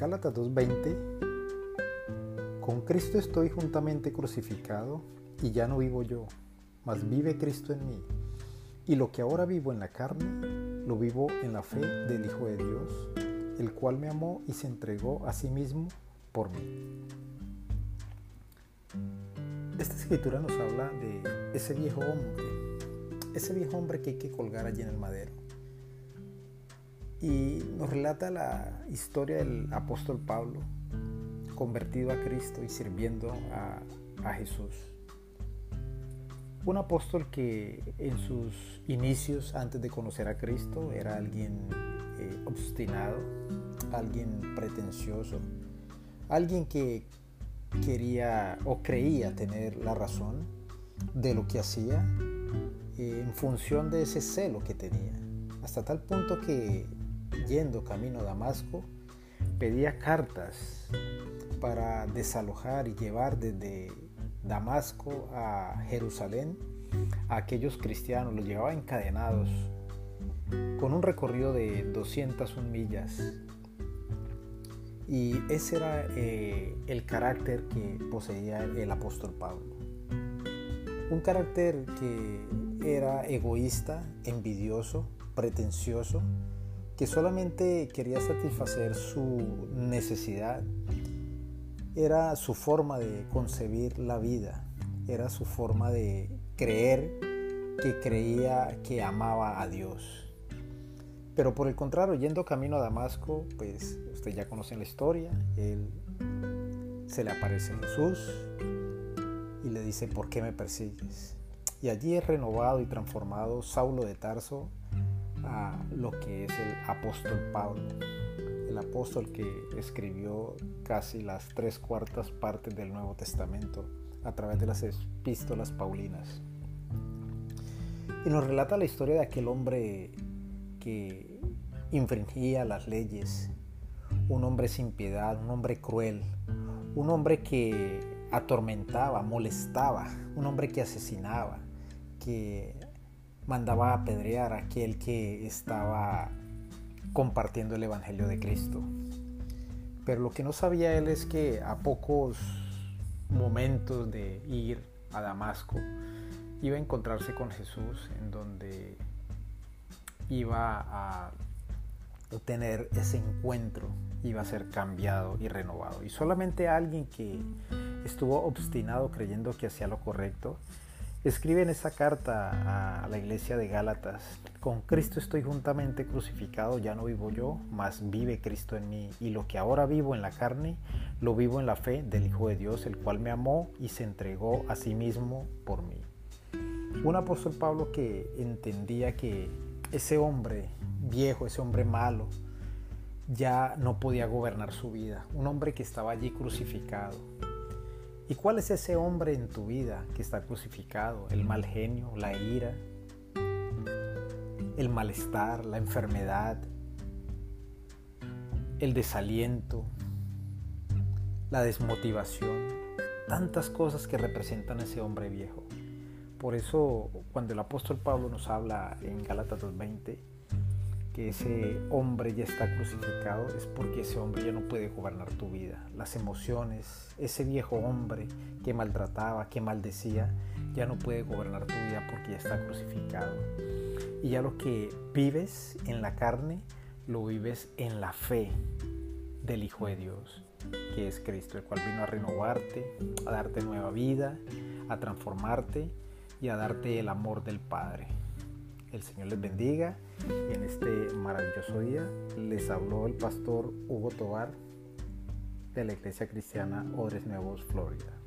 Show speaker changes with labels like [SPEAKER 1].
[SPEAKER 1] Gálatas 2.20, con Cristo estoy juntamente crucificado y ya no vivo yo, mas vive Cristo en mí. Y lo que ahora vivo en la carne, lo vivo en la fe del Hijo de Dios, el cual me amó y se entregó a sí mismo por mí. Esta escritura nos habla de ese viejo hombre, ese viejo hombre que hay que colgar allí en el madero y nos relata la historia del apóstol Pablo, convertido a Cristo y sirviendo a, Jesús. Un apóstol que en sus inicios, antes de conocer a Cristo, era alguien eh, obstinado, alguien pretencioso, alguien que quería o creía tener la razón de lo que hacía eh, en función de ese celo que tenía, hasta tal punto que yendo camino a Damasco, pedía cartas para desalojar y llevar desde Damasco a Jerusalén a aquellos cristianos, los llevaba encadenados con un recorrido de 201 millas. Y ese era eh, el carácter que poseía el apóstol Pablo. Un carácter que era egoísta, envidioso, pretencioso, que solamente quería satisfacer su necesidad, era su forma de concebir la vida, era su forma de creer que creía que amaba a Dios. Pero por el contrario, yendo camino a Damasco, pues usted ya conoce la historia, él se le aparece Jesús y le dice, ¿por qué me persigues? Y allí es renovado y transformado Saulo de Tarso a lo que es el apóstol Pablo, el apóstol que escribió casi las tres cuartas partes del Nuevo Testamento a través de las epístolas paulinas. Y nos relata la historia de aquel hombre que infringía las leyes, un hombre sin piedad, un hombre cruel, un hombre que atormentaba, molestaba, un hombre que asesinaba, que mandaba a apedrear a aquel que estaba compartiendo el Evangelio de Cristo. Pero lo que no sabía él es que a pocos momentos de ir a Damasco iba a encontrarse con Jesús en donde iba a tener ese encuentro, iba a ser cambiado y renovado. Y solamente alguien que estuvo obstinado creyendo que hacía lo correcto, Escribe en esa carta a la iglesia de Gálatas, con Cristo estoy juntamente crucificado, ya no vivo yo, mas vive Cristo en mí, y lo que ahora vivo en la carne, lo vivo en la fe del Hijo de Dios, el cual me amó y se entregó a sí mismo por mí. Un apóstol Pablo que entendía que ese hombre viejo, ese hombre malo, ya no podía gobernar su vida, un hombre que estaba allí crucificado, ¿Y cuál es ese hombre en tu vida que está crucificado? El mal genio, la ira, el malestar, la enfermedad, el desaliento, la desmotivación, tantas cosas que representan ese hombre viejo. Por eso cuando el apóstol Pablo nos habla en Gálatas 2.20, que ese hombre ya está crucificado es porque ese hombre ya no puede gobernar tu vida. Las emociones, ese viejo hombre que maltrataba, que maldecía, ya no puede gobernar tu vida porque ya está crucificado. Y ya lo que vives en la carne, lo vives en la fe del Hijo de Dios, que es Cristo, el cual vino a renovarte, a darte nueva vida, a transformarte y a darte el amor del Padre. El Señor les bendiga y en este maravilloso día les habló el pastor Hugo Tobar de la Iglesia Cristiana Odres Nuevos, Florida.